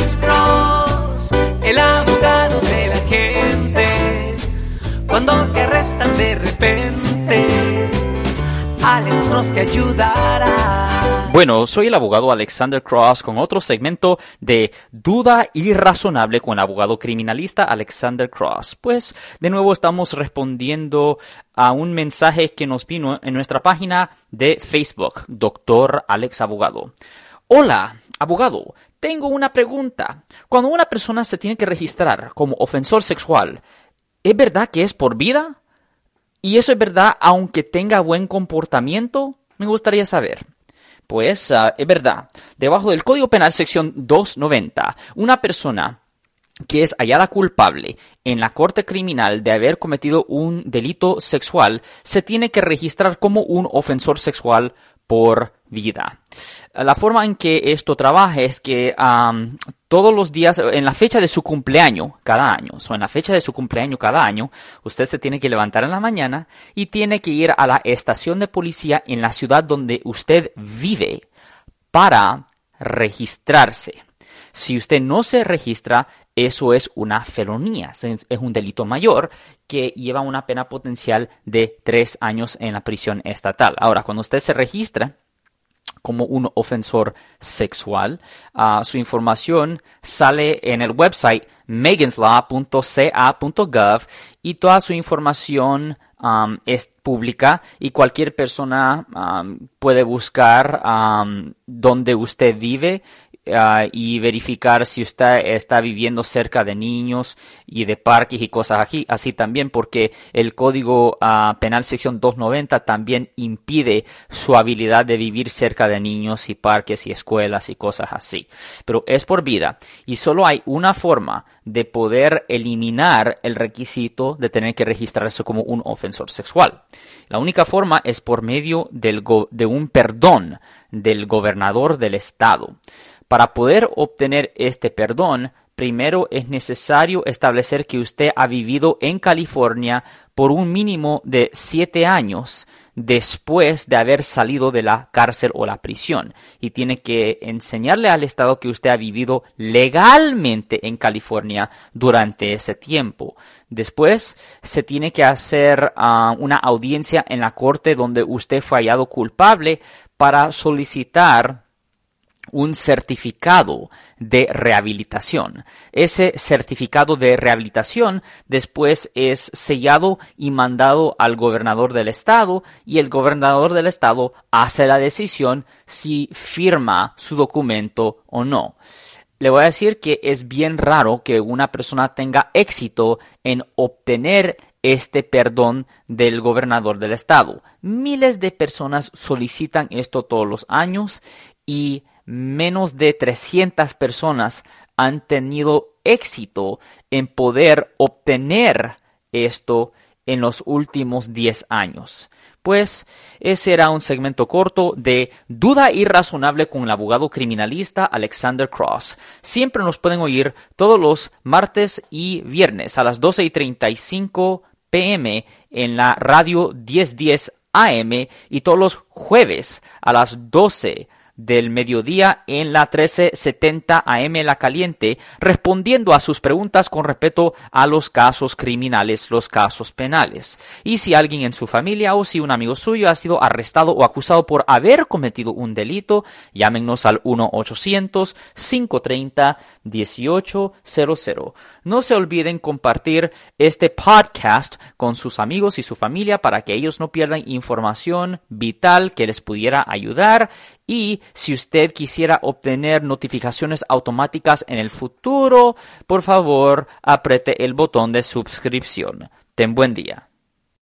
Alex Cross, el abogado de la gente. Cuando te arrestan de repente, Alex Cross te ayudará. Bueno, soy el abogado Alexander Cross con otro segmento de Duda Irrazonable con el abogado criminalista Alexander Cross. Pues de nuevo estamos respondiendo a un mensaje que nos vino en nuestra página de Facebook, Doctor Alex Abogado. Hola, abogado, tengo una pregunta. Cuando una persona se tiene que registrar como ofensor sexual, ¿es verdad que es por vida? ¿Y eso es verdad aunque tenga buen comportamiento? Me gustaría saber. Pues ah, es verdad. Debajo del Código Penal, sección 290, una persona que es hallada culpable en la corte criminal de haber cometido un delito sexual, se tiene que registrar como un ofensor sexual por vida. La forma en que esto trabaja es que todos los días, en la fecha de su cumpleaños cada año, o en la fecha de su cumpleaños cada año, usted se tiene que levantar en la mañana y tiene que ir a la estación de policía en la ciudad donde usted vive para registrarse. Si usted no se registra, eso es una felonía, es un delito mayor que lleva una pena potencial de tres años en la prisión estatal. Ahora, cuando usted se registra, como un ofensor sexual. Ah, su información sale en el website meganslaw.ca.gov y toda su información es pública y cualquier persona puede buscar dónde usted vive ah, y verificar si usted está viviendo cerca de niños y de parques y cosas aquí, así también porque el código ah, penal sección 290 también impide su habilidad de vivir cerca de niños y parques y escuelas y cosas así. Pero es por vida y solo hay una forma de poder eliminar el requisito de tener que registrarse como un ofensor sexual. La única forma es por medio del go- de un perdón del gobernador del estado. Para poder obtener este perdón, primero es necesario establecer que usted ha vivido en California por un mínimo de siete años después de haber salido de la cárcel o la prisión y tiene que enseñarle al Estado que usted ha vivido legalmente en California durante ese tiempo. Después se tiene que hacer ah, una audiencia en la corte donde usted fue hallado culpable para solicitar un certificado de rehabilitación. Ese certificado de rehabilitación después es sellado y mandado al gobernador del estado y el gobernador del estado hace la decisión si firma su documento o no. Le voy a decir que es bien raro que una persona tenga éxito en obtener este perdón del gobernador del estado. Miles de personas solicitan esto todos los años y menos de 300 personas han tenido éxito en poder obtener esto en los últimos 10 años. Pues ese era un segmento corto de Duda Irrazonable con el abogado criminalista Alexander Cross. Siempre nos pueden oír todos los martes y viernes a las 12 y 35 pm en la radio 1010 AM y todos los jueves a las 12 del mediodía en la 1370 AM La Caliente, respondiendo a sus preguntas con respecto a los casos criminales, los casos penales. Y si alguien en su familia o si un amigo suyo ha sido arrestado o acusado por haber cometido un delito, llámenos al 1-800-530-1800. No se olviden compartir este podcast con sus amigos y su familia para que ellos no pierdan información vital que les pudiera ayudar y si usted quisiera obtener notificaciones automáticas en el futuro, por favor, apriete el botón de suscripción. Ten buen día.